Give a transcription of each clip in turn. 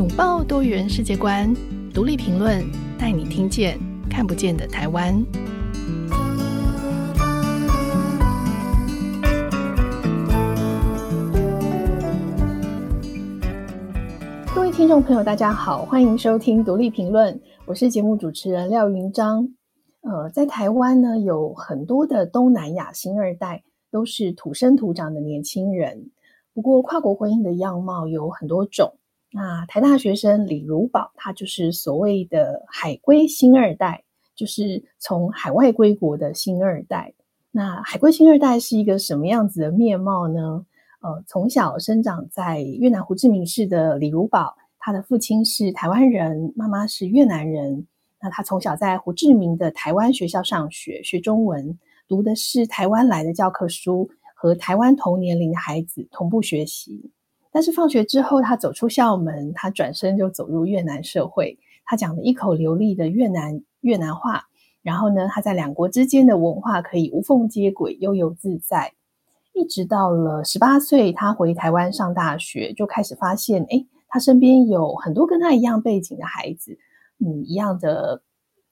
拥抱多元世界观，独立评论，带你听见看不见的台湾。各位听众朋友，大家好，欢迎收听独立评论，我是节目主持人廖云章。呃，在台湾呢，有很多的东南亚新二代，都是土生土长的年轻人。不过，跨国婚姻的样貌有很多种。那台大学生李如宝，他就是所谓的海归新二代，就是从海外归国的新二代。那海归新二代是一个什么样子的面貌呢？呃，从小生长在越南胡志明市的李如宝，他的父亲是台湾人，妈妈是越南人。那他从小在胡志明的台湾学校上学，学中文，读的是台湾来的教科书，和台湾同年龄的孩子同步学习。但是放学之后，他走出校门，他转身就走入越南社会。他讲了一口流利的越南越南话，然后呢，他在两国之间的文化可以无缝接轨，悠游自在。一直到了十八岁，他回台湾上大学，就开始发现，诶，他身边有很多跟他一样背景的孩子，嗯，一样的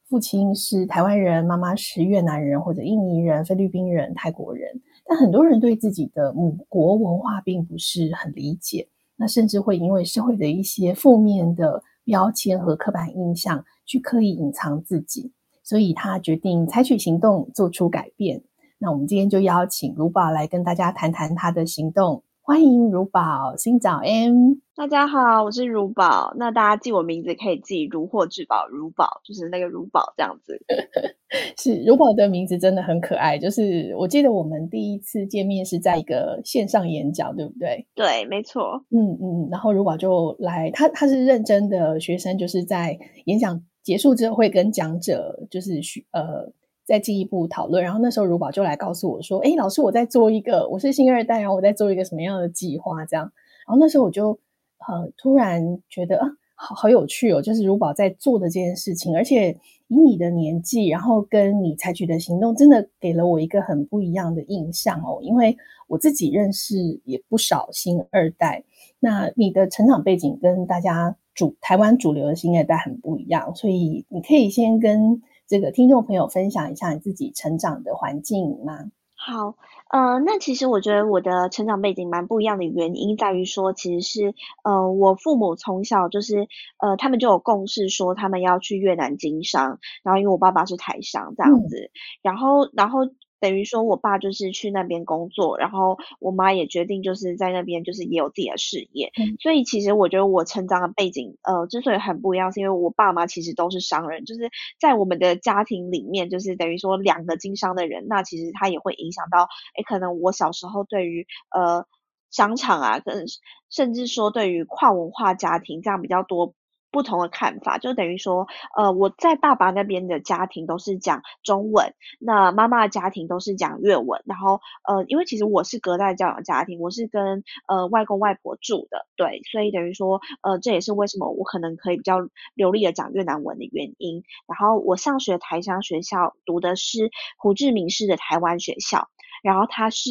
父亲是台湾人，妈妈是越南人或者印尼人、菲律宾人、泰国人。但很多人对自己的母国文化并不是很理解，那甚至会因为社会的一些负面的标签和刻板印象，去刻意隐藏自己，所以他决定采取行动，做出改变。那我们今天就邀请卢宝来跟大家谈谈他的行动。欢迎如宝，新早安。大家好，我是如宝。那大家记我名字可以记如获至宝，如宝就是那个如宝这样子。是如宝的名字真的很可爱。就是我记得我们第一次见面是在一个线上演讲，对不对？对，没错。嗯嗯，然后如宝就来，他他是认真的学生，就是在演讲结束之后会跟讲者就是呃。再进一步讨论，然后那时候如宝就来告诉我说：“哎，老师，我在做一个，我是新二代，然后我在做一个什么样的计划？这样。”然后那时候我就呃突然觉得啊，好好有趣哦，就是如宝在做的这件事情，而且以你的年纪，然后跟你采取的行动，真的给了我一个很不一样的印象哦。因为我自己认识也不少新二代，那你的成长背景跟大家主台湾主流的新二代很不一样，所以你可以先跟。这个听众朋友分享一下你自己成长的环境吗？好，呃，那其实我觉得我的成长背景蛮不一样的原因在于说，其实是呃，我父母从小就是呃，他们就有共识说他们要去越南经商，然后因为我爸爸是台商这样子，嗯、然后然后。等于说，我爸就是去那边工作，然后我妈也决定就是在那边就是也有自己的事业。嗯、所以其实我觉得我成长的背景，呃，之所以很不一样，是因为我爸妈其实都是商人，就是在我们的家庭里面，就是等于说两个经商的人，那其实他也会影响到，诶，可能我小时候对于呃商场啊，跟甚至说对于跨文化家庭这样比较多。不同的看法，就等于说，呃，我在爸爸那边的家庭都是讲中文，那妈妈的家庭都是讲越文。然后，呃，因为其实我是隔代教养家庭，我是跟呃外公外婆住的，对，所以等于说，呃，这也是为什么我可能可以比较流利的讲越南文的原因。然后，我上学台商学校读的是胡志明市的台湾学校。然后它是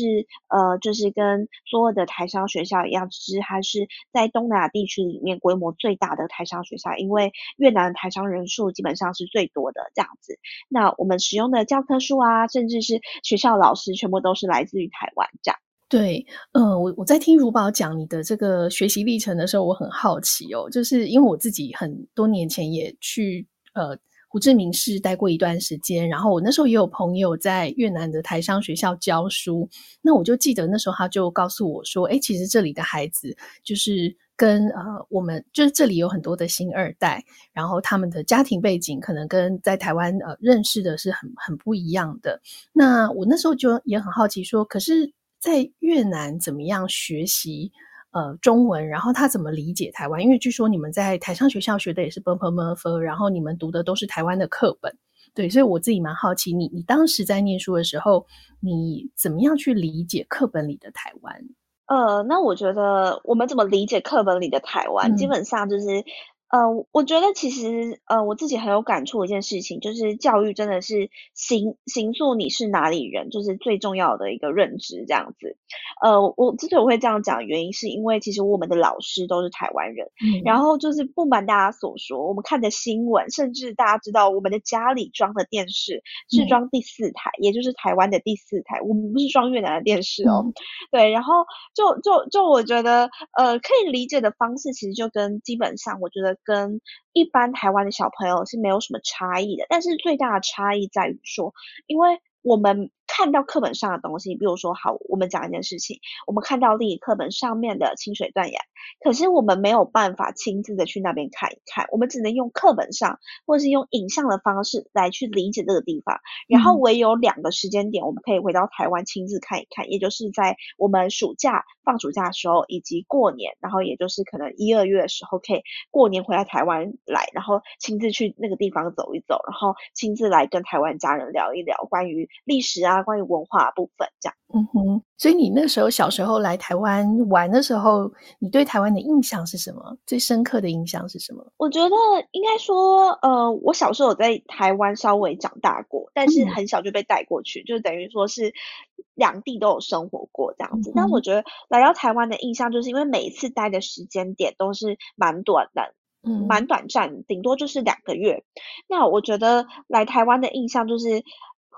呃，就是跟所有的台商学校一样，只是它是在东南亚地区里面规模最大的台商学校，因为越南的台商人数基本上是最多的这样子。那我们使用的教科书啊，甚至是学校老师，全部都是来自于台湾这样。对，呃，我我在听如宝讲你的这个学习历程的时候，我很好奇哦，就是因为我自己很多年前也去呃。胡志明市待过一段时间，然后我那时候也有朋友在越南的台商学校教书，那我就记得那时候他就告诉我说，诶，其实这里的孩子就是跟呃我们就是这里有很多的新二代，然后他们的家庭背景可能跟在台湾呃认识的是很很不一样的。那我那时候就也很好奇说，可是在越南怎么样学习？呃中文然后他怎么理解台湾？因为据说你们在台上学校学的也是然后你们读的都是台湾的课本。对所以我自己蛮好奇你你当时在念书的时候你怎么样去理解课本里的台湾？呃那我觉得我们怎么理解课本里的台湾？基本上就是呃，我觉得其实呃，我自己很有感触的一件事情，就是教育真的是形形塑你是哪里人，就是最重要的一个认知这样子。呃，我之所以我会这样讲，原因是因为其实我们的老师都是台湾人，嗯、然后就是不瞒大家所说，我们看的新闻，甚至大家知道我们的家里装的电视是装第四台，嗯、也就是台湾的第四台，我们不是装越南的电视哦。嗯、对，然后就就就我觉得，呃，可以理解的方式，其实就跟基本上我觉得。跟一般台湾的小朋友是没有什么差异的，但是最大的差异在于说，因为我们看到课本上的东西，比如说，好，我们讲一件事情，我们看到历史课本上面的清水断崖，可是我们没有办法亲自的去那边看一看，我们只能用课本上或者是用影像的方式来去理解这个地方。然后唯有两个时间点，我们可以回到台湾亲自看一看，也就是在我们暑假放暑假的时候，以及过年，然后也就是可能一二月的时候，可以过年回来台湾来，然后亲自去那个地方走一走，然后亲自来跟台湾家人聊一聊关于。历史啊，关于文化部分这样。嗯哼，所以你那时候小时候来台湾玩的时候，你对台湾的印象是什么？最深刻的印象是什么？我觉得应该说，呃，我小时候有在台湾稍微长大过，但是很小就被带过去，嗯、就等于说是两地都有生活过这样子。嗯、但我觉得来到台湾的印象，就是因为每一次待的时间点都是蛮短的，嗯，蛮短暂，顶多就是两个月。那我觉得来台湾的印象就是。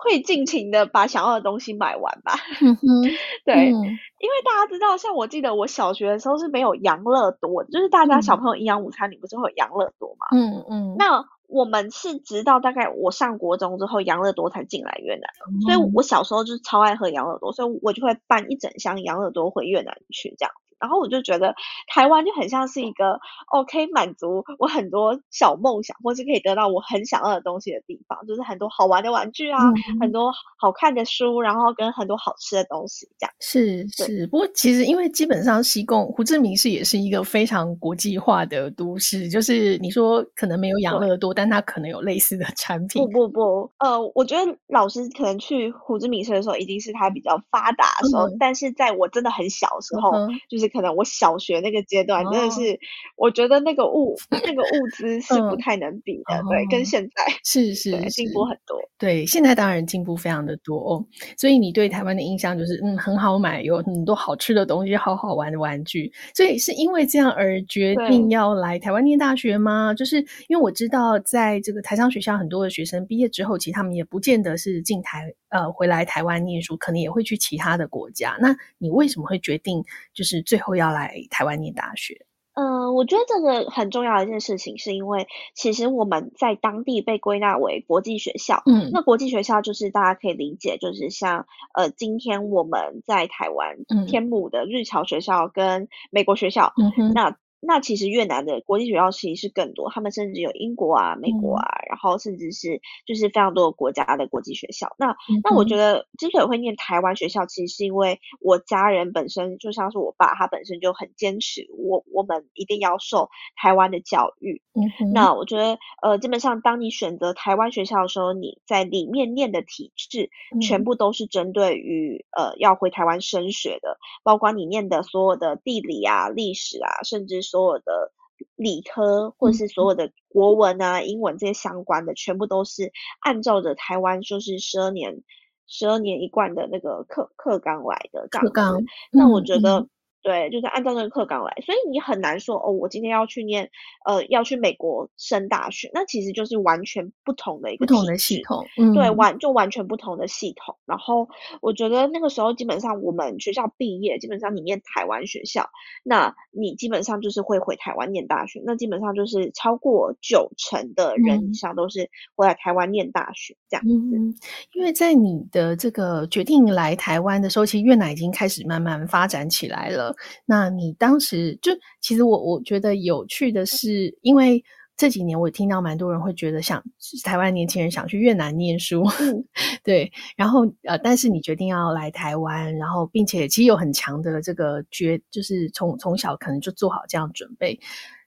会尽情的把想要的东西买完吧。嗯，对，嗯、因为大家知道，像我记得我小学的时候是没有养乐多，就是大家小朋友营养午餐里不是会有养乐多嘛？嗯嗯。那我们是直到大概我上国中之后，养乐多才进来越南，嗯、所以我小时候就是超爱喝养乐多，所以我就会搬一整箱养乐多回越南去这样。然后我就觉得台湾就很像是一个哦，可以满足我很多小梦想，或是可以得到我很想要的东西的地方，就是很多好玩的玩具啊，嗯、很多好看的书，然后跟很多好吃的东西，这样。是是，不过其实因为基本上西贡胡志明市也是一个非常国际化的都市，就是你说可能没有养乐多，但它可能有类似的产品。不不不，呃，我觉得老师可能去胡志明市的时候，一定是它比较发达的时候，嗯、但是在我真的很小的时候，嗯、就是。可能我小学那个阶段真的是，我觉得那个物那个物资是不太能比的，对，跟现在是是进步很多。对，现在当然进步非常的多哦。所以你对台湾的印象就是，嗯，很好买，有很多好吃的东西，好好玩的玩具。所以是因为这样而决定要来台湾念大学吗？就是因为我知道，在这个台商学校，很多的学生毕业之后，其实他们也不见得是进台呃回来台湾念书，可能也会去其他的国家。那你为什么会决定就是最后要来台湾念大学？嗯、呃，我觉得这个很重要的一件事情，是因为其实我们在当地被归纳为国际学校。嗯，那国际学校就是大家可以理解，就是像呃，今天我们在台湾、嗯、天母的日侨学校跟美国学校，嗯哼，那。那其实越南的国际学校其实是更多，他们甚至有英国啊、美国啊，嗯、然后甚至是就是非常多的国家的国际学校。那、嗯、那我觉得之所以会念台湾学校，其实是因为我家人本身就像是我爸，他本身就很坚持我我们一定要受台湾的教育。嗯、那我觉得呃，基本上当你选择台湾学校的时候，你在里面念的体制全部都是针对于、嗯、呃要回台湾升学的，包括你念的所有的地理啊、历史啊，甚至。所有的理科或者是所有的国文啊、英文这些相关的，全部都是按照着台湾就是十二年、十二年一贯的那个课课纲来的。课纲。那我觉得。嗯对，就是按照那个课纲来，所以你很难说哦，我今天要去念，呃，要去美国升大学，那其实就是完全不同的一个不同的系统，嗯、对，完就完全不同的系统。然后我觉得那个时候基本上我们学校毕业，基本上你念台湾学校，那你基本上就是会回台湾念大学，那基本上就是超过九成的人以上都是回来台湾念大学、嗯、这样子。嗯，因为在你的这个决定来台湾的时候，其实越南已经开始慢慢发展起来了。那你当时就其实我我觉得有趣的是，因为这几年我听到蛮多人会觉得想台湾年轻人想去越南念书，嗯、对，然后呃，但是你决定要来台湾，然后并且其实有很强的这个决，就是从从小可能就做好这样准备，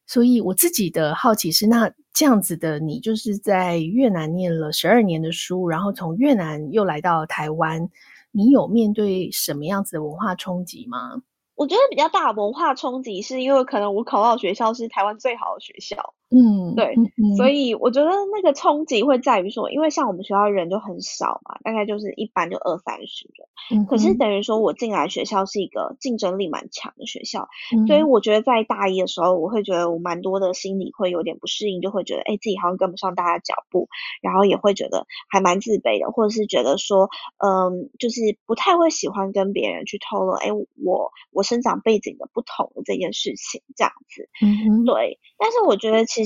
所以我自己的好奇是，那这样子的你就是在越南念了十二年的书，然后从越南又来到台湾，你有面对什么样子的文化冲击吗？我觉得比较大的文化冲击，是因为可能我考到学校是台湾最好的学校，嗯，对，嗯、所以我觉得那个冲击会在于说，因为像我们学校人就很少嘛，大概就是一般就二三十人，嗯、可是等于说我进来学校是一个竞争力蛮强的学校，嗯、所以我觉得在大一的时候，我会觉得我蛮多的心理会有点不适应，就会觉得哎，自己好像跟不上大家脚步，然后也会觉得还蛮自卑的，或者是觉得说，嗯，就是不太会喜欢跟别人去透露，哎，我我生长背景的不同的这件事情，这样子，嗯，对，但是我觉得其实。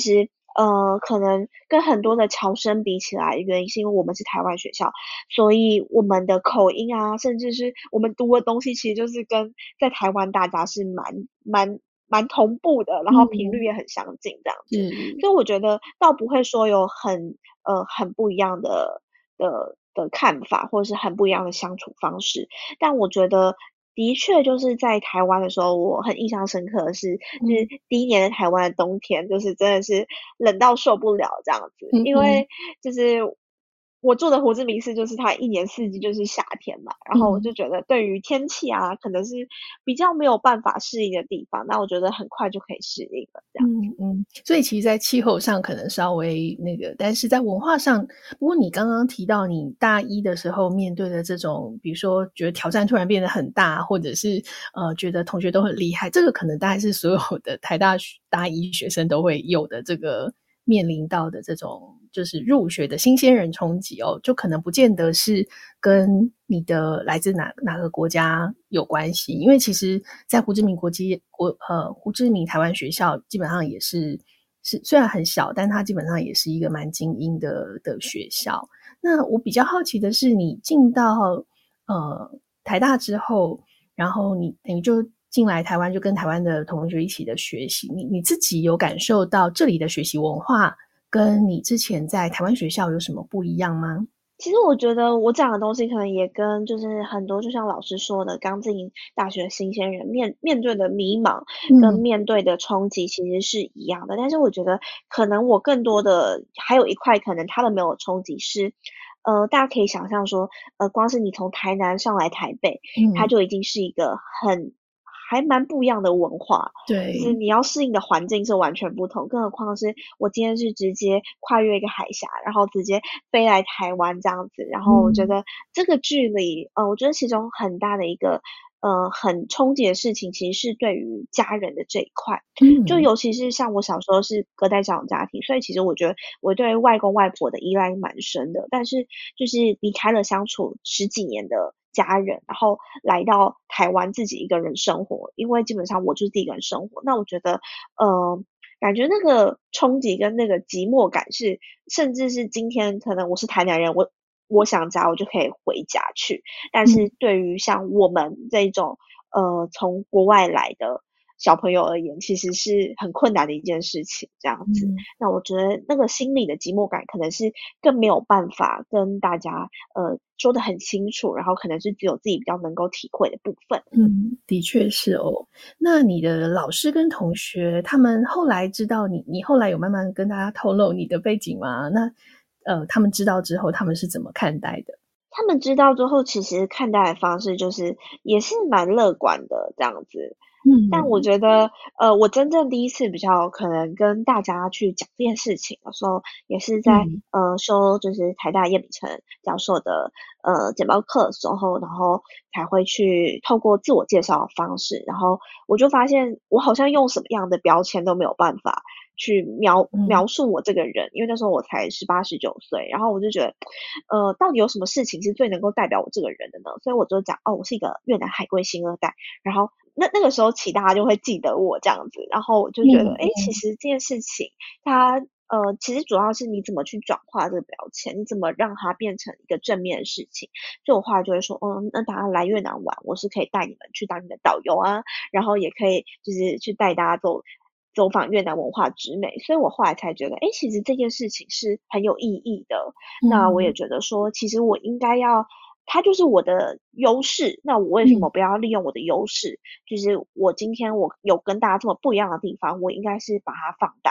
呃，可能跟很多的侨生比起来，原因是因为我们是台湾学校，所以我们的口音啊，甚至是我们读的东西，其实就是跟在台湾大家是蛮蛮蛮同步的，然后频率也很相近这样子。嗯，所以我觉得倒不会说有很呃很不一样的的的看法，或者是很不一样的相处方式，但我觉得。的确，就是在台湾的时候，我很印象深刻的是，就是第一年的台湾的冬天，就是真的是冷到受不了这样子，因为就是。我住的胡志明市就是它一年四季就是夏天嘛，然后我就觉得对于天气啊，可能是比较没有办法适应的地方，那我觉得很快就可以适应了，这样子。嗯嗯，所以其实，在气候上可能稍微那个，但是在文化上，不过你刚刚提到你大一的时候面对的这种，比如说觉得挑战突然变得很大，或者是呃觉得同学都很厉害，这个可能大概是所有的台大大一学生都会有的这个。面临到的这种就是入学的新鲜人冲击哦，就可能不见得是跟你的来自哪哪个国家有关系，因为其实，在胡志明国际国呃胡志明台湾学校基本上也是是虽然很小，但它基本上也是一个蛮精英的的学校。那我比较好奇的是，你进到呃台大之后，然后你等于就。进来台湾就跟台湾的同学一起的学习，你你自己有感受到这里的学习文化跟你之前在台湾学校有什么不一样吗？其实我觉得我讲的东西可能也跟就是很多就像老师说的，刚进大学新鲜人面面对的迷茫跟面对的冲击其实是一样的。嗯。但是我觉得可能我更多的还有一块可能他们没有冲击是，呃，大家可以想象说，呃，光是你从台南上来台北，嗯，它就已经是一个很。还蛮不一样的文化，对，就是你要适应的环境是完全不同，更何况是我今天是直接跨越一个海峡，然后直接飞来台湾这样子，然后我觉得这个距离，嗯、呃，我觉得其中很大的一个，呃，很冲击的事情，其实是对于家人的这一块，嗯，就尤其是像我小时候是隔代教养家庭，所以其实我觉得我对外公外婆的依赖蛮深的，但是就是离开了相处十几年的。家人，然后来到台湾自己一个人生活，因为基本上我就是自己一个人生活。那我觉得，呃，感觉那个冲击跟那个寂寞感是，甚至是今天可能我是台南人，我我想家我就可以回家去。但是对于像我们这种，呃，从国外来的。小朋友而言，其实是很困难的一件事情，这样子。嗯、那我觉得那个心理的寂寞感，可能是更没有办法跟大家呃说的很清楚，然后可能是只有自己比较能够体会的部分。嗯，的确是哦。那你的老师跟同学，他们后来知道你，你后来有慢慢跟大家透露你的背景吗？那呃，他们知道之后，他们是怎么看待的？他们知道之后，其实看待的方式就是也是蛮乐观的这样子。嗯，但我觉得，呃，我真正第一次比较可能跟大家去讲这件事情的时候，也是在、嗯、呃收就是台大叶秉成教授的呃简报课的时候，然后才会去透过自我介绍的方式，然后我就发现我好像用什么样的标签都没有办法去描描述我这个人，因为那时候我才十八十九岁，然后我就觉得，呃，到底有什么事情是最能够代表我这个人的呢？所以我就讲，哦，我是一个越南海归星二代，然后。那那个时候起，大家就会记得我这样子，然后我就觉得，哎、嗯，其实这件事情，它呃，其实主要是你怎么去转化这个标签，你怎么让它变成一个正面的事情。所以我后来就会说，嗯，那大家来越南玩，我是可以带你们去当你的导游啊，然后也可以就是去带大家走走访越南文化之美。所以我后来才觉得，哎，其实这件事情是很有意义的。嗯、那我也觉得说，其实我应该要。它就是我的优势，那我为什么不要利用我的优势？嗯、就是我今天我有跟大家这么不一样的地方，我应该是把它放大。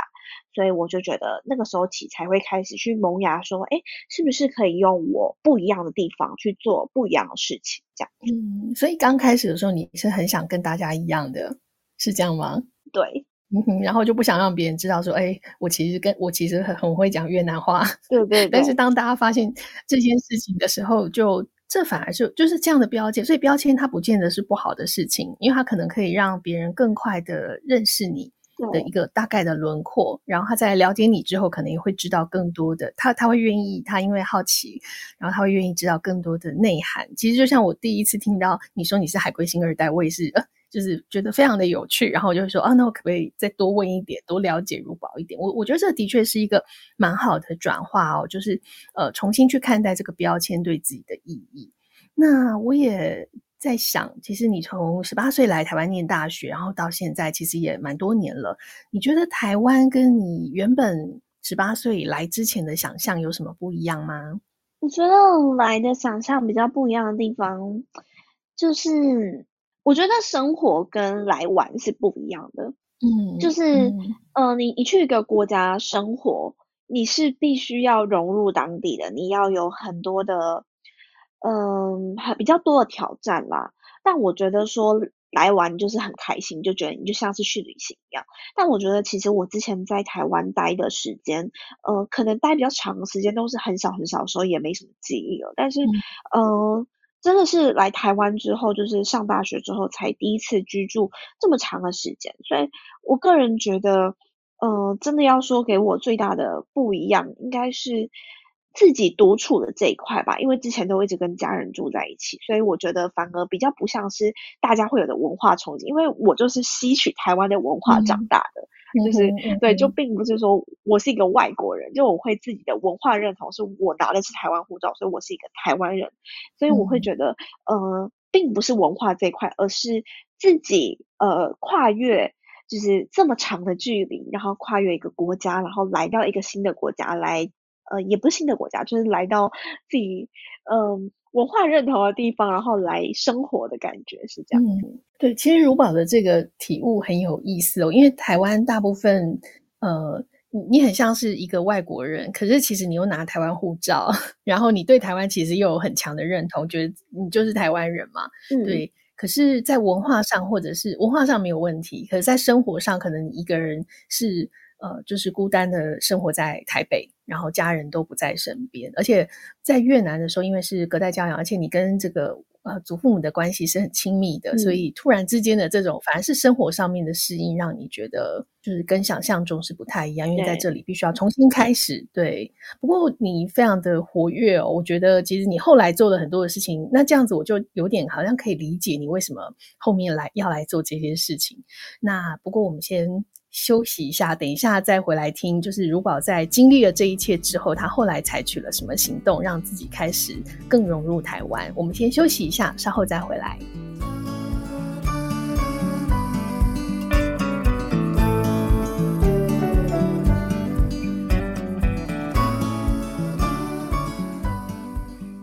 所以我就觉得那个时候起才会开始去萌芽，说，哎，是不是可以用我不一样的地方去做不一样的事情？这样。嗯，所以刚开始的时候你是很想跟大家一样的，是这样吗？对。嗯哼，然后就不想让别人知道说，哎，我其实跟我其实很很会讲越南话，对对对。但是当大家发现这件事情的时候，就这反而是就是这样的标签，所以标签它不见得是不好的事情，因为它可能可以让别人更快的认识你的一个大概的轮廓，然后他在了解你之后，可能也会知道更多的，他他会愿意，他因为好奇，然后他会愿意知道更多的内涵。其实就像我第一次听到你说你是海归星二代，我也是。就是觉得非常的有趣，然后我就说啊，那我可不可以再多问一点，多了解如宝一点？我我觉得这的确是一个蛮好的转化哦，就是呃重新去看待这个标签对自己的意义。那我也在想，其实你从十八岁来台湾念大学，然后到现在其实也蛮多年了。你觉得台湾跟你原本十八岁来之前的想象有什么不一样吗？我觉得来的想象比较不一样的地方就是。我觉得生活跟来玩是不一样的，嗯，就是，嗯、呃，你你去一个国家生活，你是必须要融入当地的，你要有很多的，嗯、呃，很比较多的挑战啦。但我觉得说来玩就是很开心，就觉得你就像是去旅行一样。但我觉得其实我之前在台湾待的时间，呃，可能待比较长的时间都是很少很少的时候，也没什么记忆了。但是，嗯、呃。真的是来台湾之后，就是上大学之后才第一次居住这么长的时间，所以我个人觉得，呃，真的要说给我最大的不一样，应该是自己独处的这一块吧。因为之前都一直跟家人住在一起，所以我觉得反而比较不像是大家会有的文化冲击，因为我就是吸取台湾的文化长大的。嗯就是对，就并不是说我是一个外国人，就我会自己的文化认同是我拿的是台湾护照，所以我是一个台湾人，所以我会觉得，呃，并不是文化这一块，而是自己呃跨越就是这么长的距离，然后跨越一个国家，然后来到一个新的国家来，呃，也不是新的国家，就是来到自己嗯。呃文化认同的地方，然后来生活的感觉是这样。嗯，对，其实如宝的这个体悟很有意思哦，因为台湾大部分，呃，你很像是一个外国人，可是其实你又拿台湾护照，然后你对台湾其实又有很强的认同，觉得你就是台湾人嘛。嗯，对。可是，在文化上或者是文化上没有问题，可是在生活上，可能你一个人是呃，就是孤单的生活在台北。然后家人都不在身边，而且在越南的时候，因为是隔代教养，而且你跟这个呃祖父母的关系是很亲密的，嗯，所以突然之间的这种反而是生活上面的适应，让你觉得就是跟想象中是不太一样，因为在这里必须要重新开始。对，对，不过你非常的活跃哦，我觉得其实你后来做了很多的事情，那这样子我就有点好像可以理解你为什么后面来要来做这些事情。那不过我们先。休息一下，等一下再回来听。就是如宝在经历了这一切之后，他后来采取了什么行动，让自己开始更融入台湾？我们先休息一下，稍后再回来。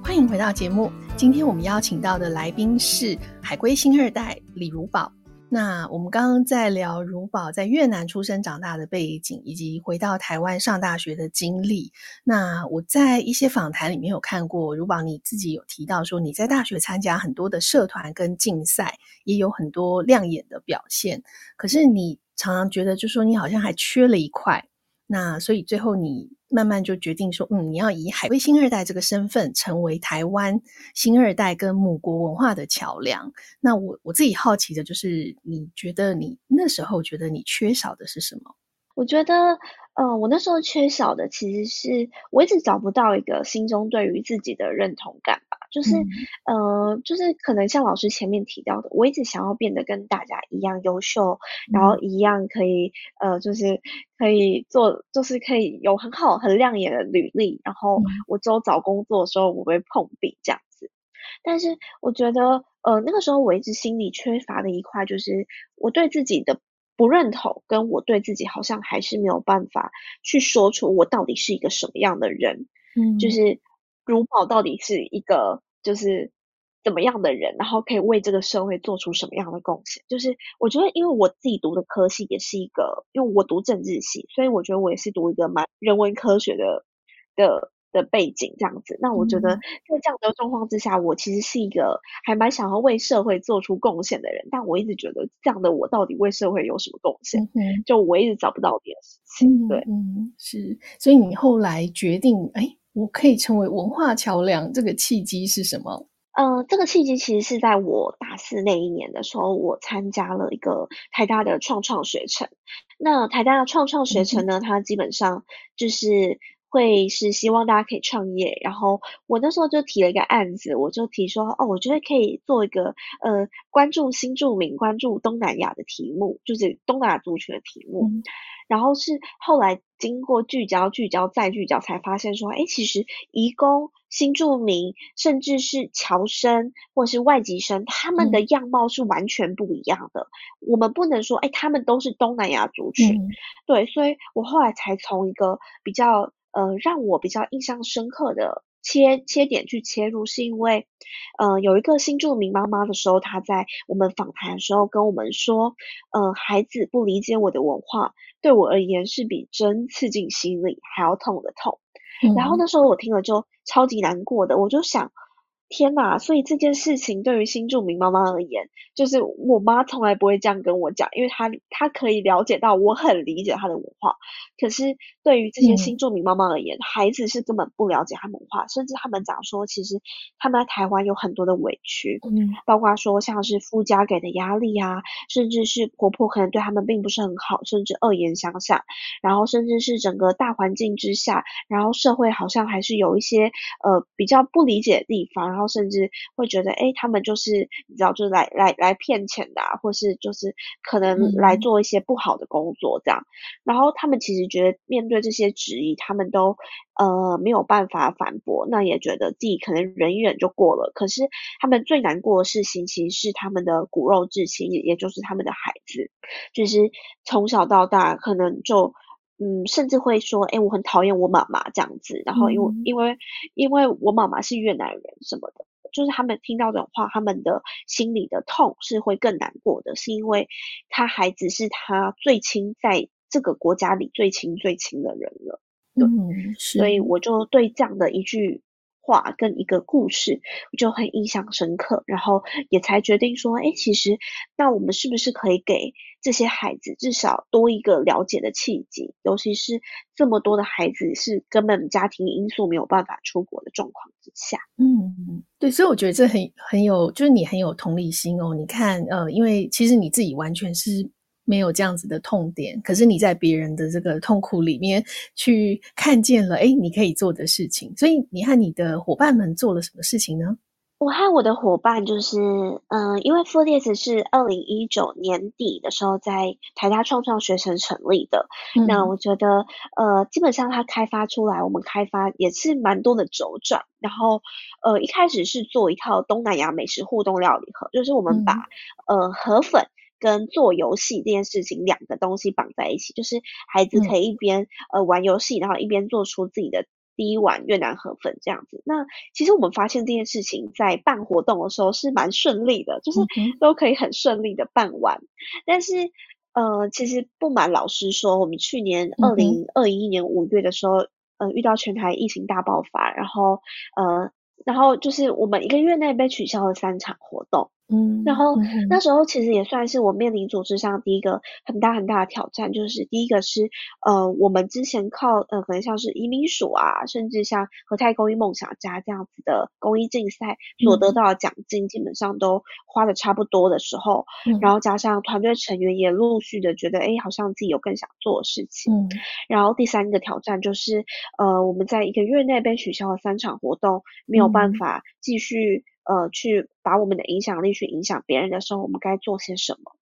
欢迎回到节目，今天我们邀请到的来宾是海归星二代李如宝。那我们刚刚在聊如宝在越南出生长大的背景，以及回到台湾上大学的经历。那我在一些访谈里面有看过，如宝你自己有提到说，你在大学参加很多的社团跟竞赛，也有很多亮眼的表现。可是你常常觉得，就说你好像还缺了一块。那所以最后你慢慢就决定说，嗯，你要以海归星二代这个身份，成为台湾星二代跟母国文化的桥梁。那我我自己好奇的就是，你觉得你那时候觉得你缺少的是什么？我觉得。呃，我那时候缺少的其实是我一直找不到一个心中对于自己的认同感吧，就是，嗯、呃，就是可能像老师前面提到的，我一直想要变得跟大家一样优秀，嗯、然后一样可以，呃，就是可以做，就是可以有很好很亮眼的履历，然后我之后找工作的时候我会碰壁这样子。但是我觉得，呃，那个时候我一直心里缺乏的一块就是我对自己的。不认同，跟我对自己好像还是没有办法去说出我到底是一个什么样的人，嗯，就是如宝到底是一个就是怎么样的人，然后可以为这个社会做出什么样的贡献。就是我觉得，因为我自己读的科系也是一个，因为我读政治系，所以我觉得我也是读一个蛮人文科学的的的背景这样子。那我觉得在这样的状况之下，我其实是一个还蛮想要为社会做出贡献的人，但我一直觉得这样的我到底为社会有什么贡献？嗯、就我一直找不到这件事情。对，嗯，是。所以你后来决定，哎，我可以成为文化桥梁，这个契机是什么？呃，这个契机其实是在我大四那一年的时候，我参加了一个台大的创创学程。那台大的创创学程呢，嗯、它基本上就是会是希望大家可以创业。然后我那时候就提了一个案子，我就提说，哦，我觉得可以做一个呃，关注新住民、关注东南亚的题目，就是东南亚族群的题目。嗯然后是后来经过聚焦、聚焦再聚焦，才发现说，哎，其实移工、新住民，甚至是侨生或是外籍生，他们的样貌是完全不一样的。嗯、我们不能说，哎，他们都是东南亚族群。嗯、对，所以我后来才从一个比较呃让我比较印象深刻的切切点去切入，是因为呃有一个新住民妈妈的时候，她在我们访谈的时候跟我们说，呃，孩子不理解我的文化。对我而言是比针刺进心里还要痛的痛，嗯、然后那时候我听了就超级难过的，我就想。天呐，所以这件事情对于新住民妈妈而言，就是我妈从来不会这样跟我讲，因为她她可以了解到我很理解她的文化。可是对于这些新住民妈妈而言，嗯、孩子是根本不了解他们文化，甚至他们讲说，其实他们在台湾有很多的委屈，嗯，包括说像是夫家给的压力啊，甚至是婆婆可能对他们并不是很好，甚至恶言相向，然后甚至是整个大环境之下，然后社会好像还是有一些呃比较不理解的地方，然后。甚至会觉得，哎，他们就是你知道，就是来来来骗钱的啊，或是就是可能来做一些不好的工作这样。嗯、然后他们其实觉得面对这些质疑，他们都呃没有办法反驳，那也觉得自己可能忍一忍就过了。可是他们最难过的事情，其实是他们的骨肉至亲，也也就是他们的孩子，就是从小到大可能就。嗯，甚至会说，哎，我很讨厌我妈妈这样子，然后因为、嗯、因为因为我妈妈是越南人什么的，就是他们听到这种话，他们的心里的痛是会更难过的，是因为他孩子是他最亲在这个国家里最亲最亲的人了，对，嗯、所以我就对这样的一句话跟一个故事，就很印象深刻，然后也才决定说，哎，其实那我们是不是可以给这些孩子至少多一个了解的契机？尤其是这么多的孩子是根本家庭因素没有办法出国的状况之下。嗯，对，所以我觉得这很很有，就是你很有同理心哦。你看，呃，因为其实你自己完全是。没有这样子的痛点，可是你在别人的这个痛苦里面去看见了，诶，你可以做的事情。所以你和你的伙伴们做了什么事情呢？我和我的伙伴就是，嗯，因为 FoodIT 是二零一九年底的时候在台大创创学程成立的。嗯、那我觉得，呃，基本上它开发出来，我们开发也是蛮多的周转。然后，呃，一开始是做一套东南亚美食互动料理盒，就是我们把、嗯、呃河粉。跟做游戏这件事情两个东西绑在一起，就是孩子可以一边、嗯、呃玩游戏，然后一边做出自己的第一碗越南河粉这样子。那其实我们发现这件事情在办活动的时候是蛮顺利的，就是都可以很顺利的办完。嗯、但是呃，其实不瞒老师说，我们去年二零二一年五月的时候，呃，遇到全台疫情大爆发，然后呃，然后就是我们一个月内被取消了三场活动。嗯，然后那时候其实也算是我面临组织上第一个很大很大的挑战，就是第一个是呃，我们之前靠呃，可能像是移民署啊，甚至像和泰公益梦想家这样子的公益竞赛所得到的奖金，基本上都花的差不多的时候，嗯、然后加上团队成员也陆续的觉得，哎，好像自己有更想做的事情。嗯、然后第三个挑战就是呃，我们在一个月内被取消了三场活动，没有办法继续。呃，去把我们的影响力去影响别人的时候，我们该做些什么？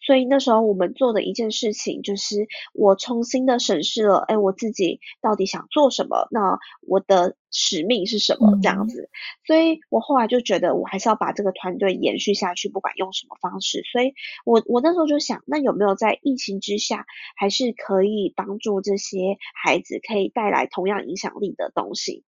所以那时候我们做的一件事情，就是我重新的审视了，哎，我自己到底想做什么？那我的。使命是什么这样子？嗯、所以我后来就觉得，我还是要把这个团队延续下去，不管用什么方式。所以我我那时候就想，那有没有在疫情之下，还是可以帮助这些孩子，可以带来同样影响力的东西？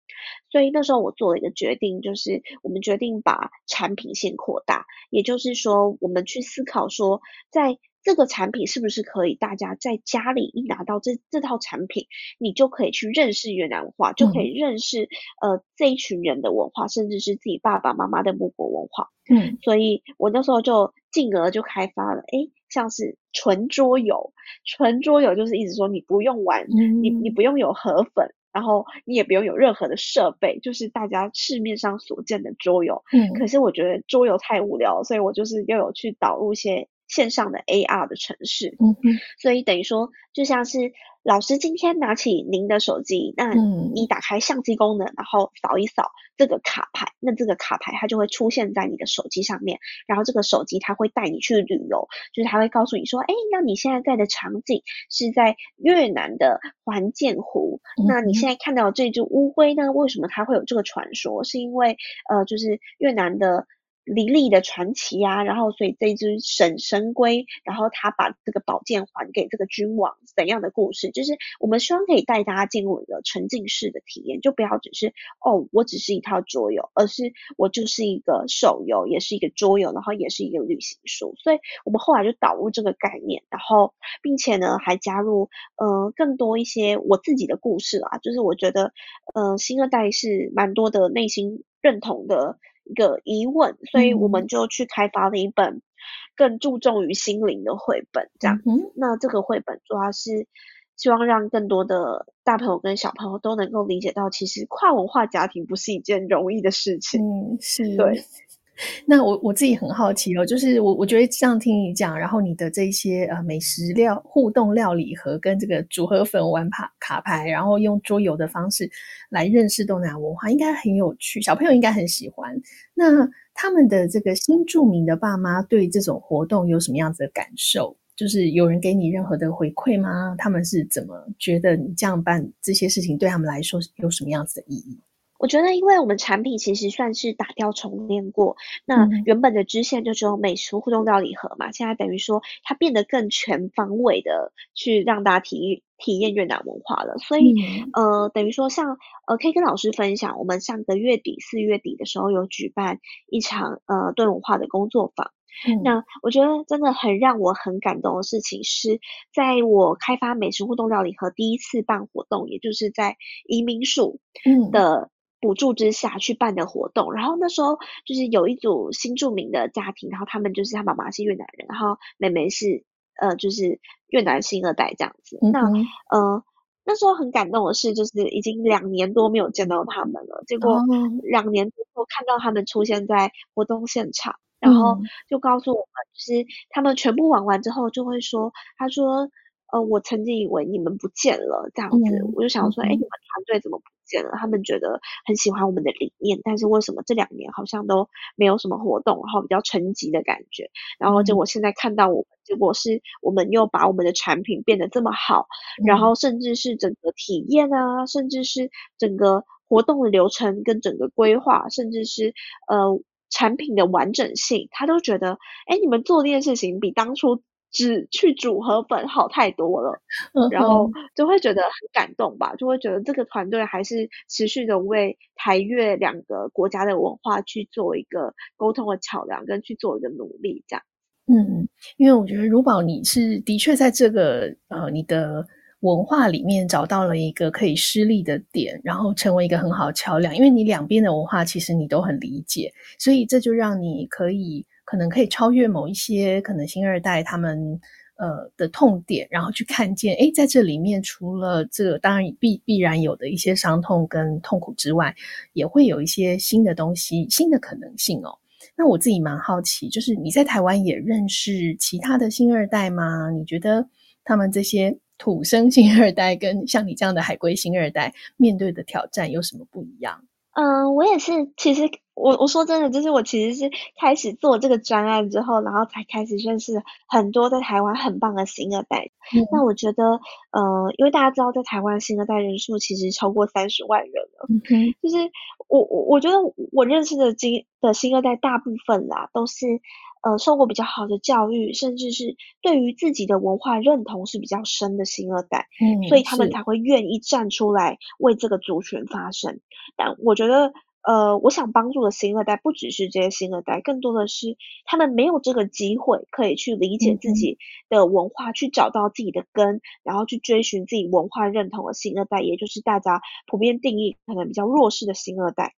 所以那时候我做了一个决定，就是我们决定把产品线扩大，也就是说，我们去思考说，在这个产品是不是可以大家在家里一拿到这这套产品，你就可以去认识越南文化，就可以认识呃这一群人的文化，甚至是自己爸爸妈妈的母国文化。嗯，所以我那时候就进而就开发了，诶，像是纯桌游，纯桌游就是一直说你不用玩，嗯、你你不用有河粉。然后你也不用有任何的设备，就是大家市面上所见的桌游。嗯，可是我觉得桌游太无聊，所以我就是又有去导入一些线上的 AR 的城市。嗯嗯，所以等于说就像是。老师今天拿起您的手机，那你打开相机功能，嗯、然后扫一扫这个卡牌，那这个卡牌它就会出现在你的手机上面，然后这个手机它会带你去旅游，就是它会告诉你说，哎，那你现在在的场景是在越南的环建湖，嗯、那你现在看到这只乌龟呢？为什么它会有这个传说？是因为呃，就是越南的。黎利的传奇啊，然后所以这只神神龟，然后他把这个宝剑还给这个君王，怎样的故事？就是我们希望可以带大家进入一个沉浸式的体验，就不要只是哦，我只是一套桌游，而是我就是一个手游，也是一个桌游，然后也是一个旅行书。所以我们后来就导入这个概念，然后并且呢还加入呃更多一些我自己的故事啊，就是我觉得呃新二代是蛮多的内心认同的。一个疑问，所以我们就去开发了一本更注重于心灵的绘本，这样。嗯，那这个绘本主要是希望让更多的大朋友跟小朋友都能够理解到，其实跨文化家庭不是一件容易的事情。嗯，是。对。那我我自己很好奇哦，就是我我觉得这样听你讲，然后你的这些呃美食料互动料理盒跟这个组合粉玩卡卡牌，然后用桌游的方式来认识东南亚文化，应该很有趣，小朋友应该很喜欢。那他们的这个新住民的爸妈对这种活动有什么样子的感受？就是有人给你任何的回馈吗？他们是怎么觉得你这样办这些事情对他们来说有什么样子的意义？我觉得，因为我们产品其实算是打掉重练过，那原本的支线就只有美食互动料理盒嘛，现在等于说它变得更全方位的去让大家体体验越南文化了。所以，呃，等于说像呃，可以跟老师分享，我们上个月底四月底的时候有举办一场呃多元文化的工作坊。嗯、那我觉得真的很让我很感动的事情是，在我开发美食互动料理盒第一次办活动，也就是在移民署的。补助之下去办的活动，然后那时候就是有一组新住民的家庭，然后他们就是他妈妈是越南人，然后妹妹是呃就是越南新二代这样子。嗯、那呃那时候很感动的是，就是已经两年多没有见到他们了，结果两年之后看到他们出现在活动现场，然后就告诉我们，就是他们全部玩完之后就会说，他说呃我曾经以为你们不见了这样子，嗯、我就想说，哎、嗯、你们团队怎么不见了？他们觉得很喜欢我们的理念，但是为什么这两年好像都没有什么活动，然后比较沉寂的感觉。然后结果现在看到我们，结果是我们又把我们的产品变得这么好，然后甚至是整个体验啊，甚至是整个活动的流程跟整个规划，甚至是呃产品的完整性，他都觉得，哎，你们做这件事情比当初。只去组合粉好太多了，然后就会觉得很感动吧，就会觉得这个团队还是持续的为台越两个国家的文化去做一个沟通的桥梁，跟去做一个努力，这样。嗯，因为我觉得如宝你是的确在这个呃你的文化里面找到了一个可以施力的点，然后成为一个很好的桥梁，因为你两边的文化其实你都很理解，所以这就让你可以。可能可以超越某一些可能新二代他们呃的痛点，然后去看见，诶，在这里面除了这个当然必必然有的一些伤痛跟痛苦之外，也会有一些新的东西、新的可能性哦。那我自己蛮好奇，就是你在台湾也认识其他的新二代吗？你觉得他们这些土生新二代跟像你这样的海归新二代面对的挑战有什么不一样？嗯，我也是，其实。我我说真的，就是我其实是开始做这个专案之后，然后才开始认识很多在台湾很棒的新二代。嗯、那我觉得，呃，因为大家知道，在台湾新二代人数其实超过三十万人了。嗯，就是我我我觉得我认识的新的新二代大部分啦，都是呃受过比较好的教育，甚至是对于自己的文化认同是比较深的新二代。嗯，所以他们才会愿意站出来为这个族群发声。但我觉得。呃，我想帮助的新二代不只是这些新二代，更多的是他们没有这个机会可以去理解自己的文化，嗯、去找到自己的根，然后去追寻自己文化认同的新二代，也就是大家普遍定义可能比较弱势的新二代。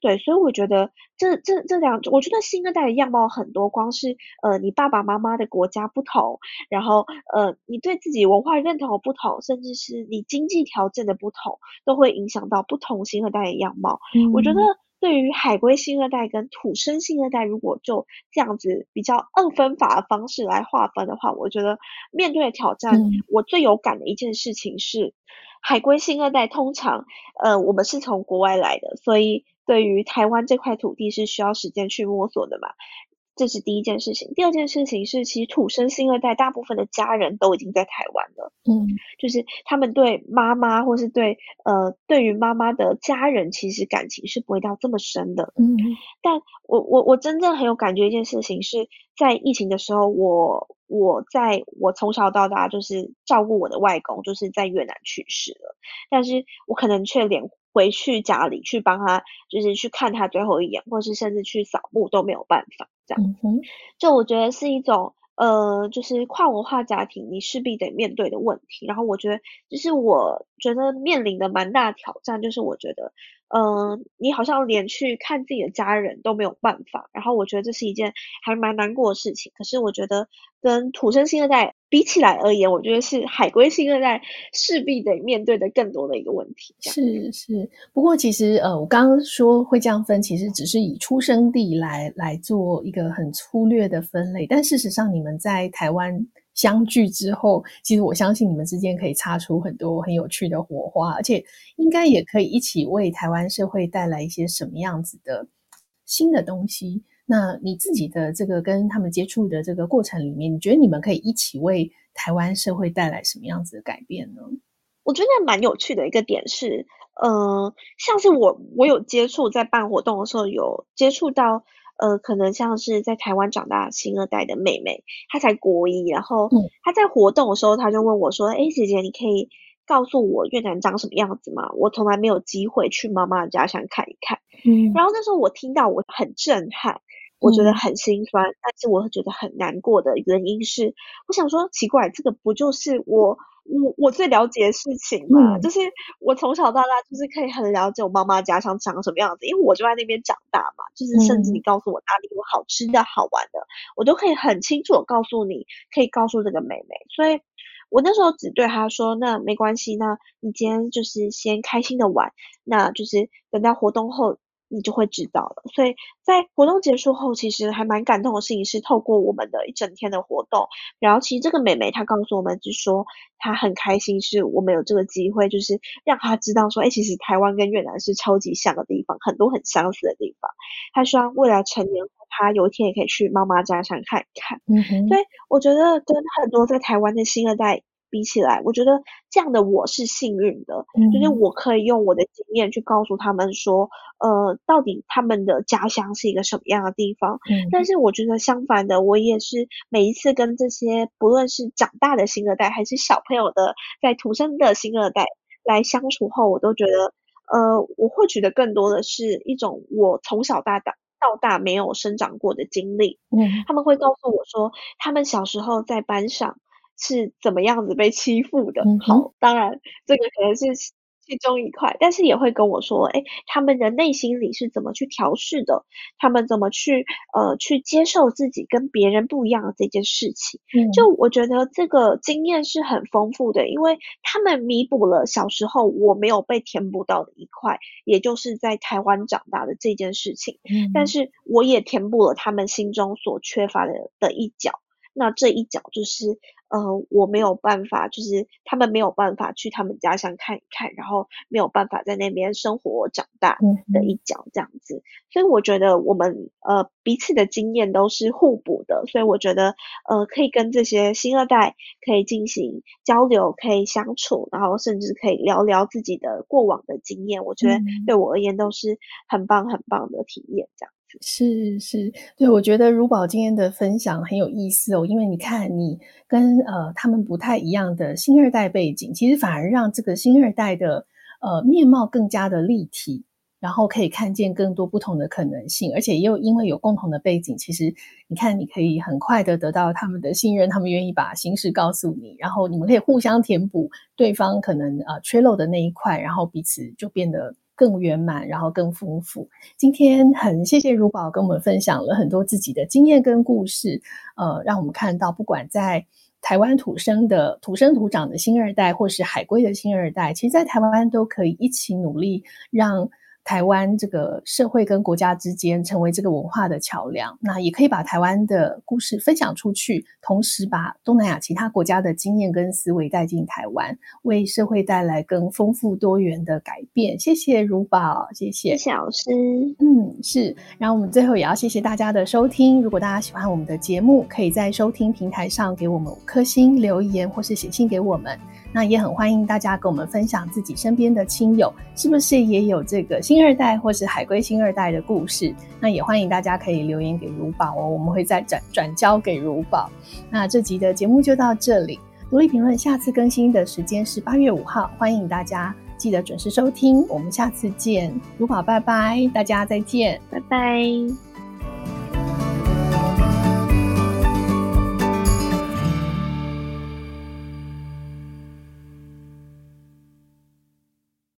对，所以我觉得这这这两，我觉得新二代的样貌很多，光是呃你爸爸妈妈的国家不同，然后呃你对自己文化认同的不同，甚至是你经济条件的不同，都会影响到不同新二代的样貌。嗯、我觉得对于海归新二代跟土生新二代，如果就这样子比较二分法的方式来划分的话，我觉得面对的挑战，嗯、我最有感的一件事情是，海归新二代通常呃我们是从国外来的，所以。对于台湾这块土地是需要时间去摸索的嘛，这是第一件事情。第二件事情是，其实土生新二代大部分的家人都已经在台湾了，嗯，就是他们对妈妈或是对呃对于妈妈的家人，其实感情是不会到这么深的，嗯。但我我我真正很有感觉一件事情是在疫情的时候，我我在我从小到大就是照顾我的外公，就是在越南去世了，但是我可能却连。回去家里去帮他，就是去看他最后一眼，或是甚至去扫墓都没有办法，这样。嗯、就我觉得是一种，呃，就是跨文化家庭你势必得面对的问题。然后我觉得，就是我觉得面临的蛮大的挑战，就是我觉得。嗯、你好像连去看自己的家人都没有办法，然后我觉得这是一件还蛮难过的事情。可是我觉得跟土生新二代比起来而言，我觉得是海归新二代势必得面对的更多的一个问题。是是，不过其实呃，我刚刚说会这样分，其实只是以出生地来来做一个很粗略的分类，但事实上你们在台湾。相聚之后，其实我相信你们之间可以擦出很多很有趣的火花，而且应该也可以一起为台湾社会带来一些什么样子的新的东西。那你自己的这个跟他们接触的这个过程里面，你觉得你们可以一起为台湾社会带来什么样子的改变呢？我觉得蛮有趣的一个点是，呃，像是我我有接触在办活动的时候有接触到。呃，可能像是在台湾长大的新二代的妹妹，她才国一，然后她在活动的时候，她就问我说：“哎、嗯，姐姐，你可以告诉我越南长什么样子吗？我从来没有机会去妈妈的家乡看一看。”嗯，然后那时候我听到，我很震撼，我觉得很心酸，嗯、但是我觉得很难过的原因是，我想说，奇怪，这个不就是我。我我最了解的事情嘛，嗯、就是我从小到大就是可以很了解我妈妈家乡长什么样子，因为我就在那边长大嘛。就是甚至你告诉我哪里有好吃的好玩的，嗯、我都可以很清楚的告诉你，可以告诉这个妹妹。所以我那时候只对她说：“那没关系，那你今天就是先开心的玩，那就是等到活动后。”你就会知道了。所以在活动结束后，其实还蛮感动的事情是，透过我们的一整天的活动，然后其实这个妹妹她告诉我们，就说她很开心，是我们有这个机会，就是让她知道说，哎，其实台湾跟越南是超级像的地方，很多很相似的地方。她希望未来成年后，她有一天也可以去妈妈家乡看一看。嗯哼。所以我觉得跟很多在台湾的新二代。比起来，我觉得这样的我是幸运的，嗯、就是我可以用我的经验去告诉他们说，呃，到底他们的家乡是一个什么样的地方。嗯、但是我觉得相反的，我也是每一次跟这些不论是长大的新二代，还是小朋友的在土生的新二代来相处后，我都觉得，呃，我获取的更多的是一种我从小到大到大没有生长过的经历。嗯，他们会告诉我说，他们小时候在班上。是怎么样子被欺负的？好，当然这个可能是其中一块，但是也会跟我说，哎，他们的内心里是怎么去调试的？他们怎么去呃去接受自己跟别人不一样的这件事情？嗯，就我觉得这个经验是很丰富的，因为他们弥补了小时候我没有被填补到的一块，也就是在台湾长大的这件事情。嗯，但是我也填补了他们心中所缺乏的的一角。那这一角就是，呃，我没有办法，就是他们没有办法去他们家乡看一看，然后没有办法在那边生活长大的一角这样子。嗯、所以我觉得我们呃彼此的经验都是互补的，所以我觉得呃可以跟这些新二代可以进行交流，可以相处，然后甚至可以聊聊自己的过往的经验。我觉得对我而言都是很棒很棒的体验，这样。是是，对，我觉得如宝今天的分享很有意思哦，因为你看，你跟呃他们不太一样的新二代背景，其实反而让这个新二代的呃面貌更加的立体。然后可以看见更多不同的可能性，而且又因为有共同的背景，其实你看你可以很快的得到他们的信任，他们愿意把心事告诉你，然后你们可以互相填补对方可能呃缺漏的那一块，然后彼此就变得更圆满，然后更丰富。今天很谢谢如宝跟我们分享了很多自己的经验跟故事，呃，让我们看到不管在台湾土生的土生土长的新二代，或是海归的新二代，其实，在台湾都可以一起努力让。台湾这个社会跟国家之间成为这个文化的桥梁，那也可以把台湾的故事分享出去，同时把东南亚其他国家的经验跟思维带进台湾，为社会带来更丰富多元的改变。谢谢如宝，谢谢，谢谢老师。嗯，是。然后我们最后也要谢谢大家的收听。如果大家喜欢我们的节目，可以在收听平台上给我们五颗星留言，或是写信给我们。那也很欢迎大家跟我们分享自己身边的亲友，是不是也有这个新二代或是海归新二代的故事？那也欢迎大家可以留言给如宝哦，我们会再转转交给如宝。那这集的节目就到这里，独立评论下次更新的时间是八月五号，欢迎大家记得准时收听，我们下次见，如宝拜拜，大家再见，拜拜。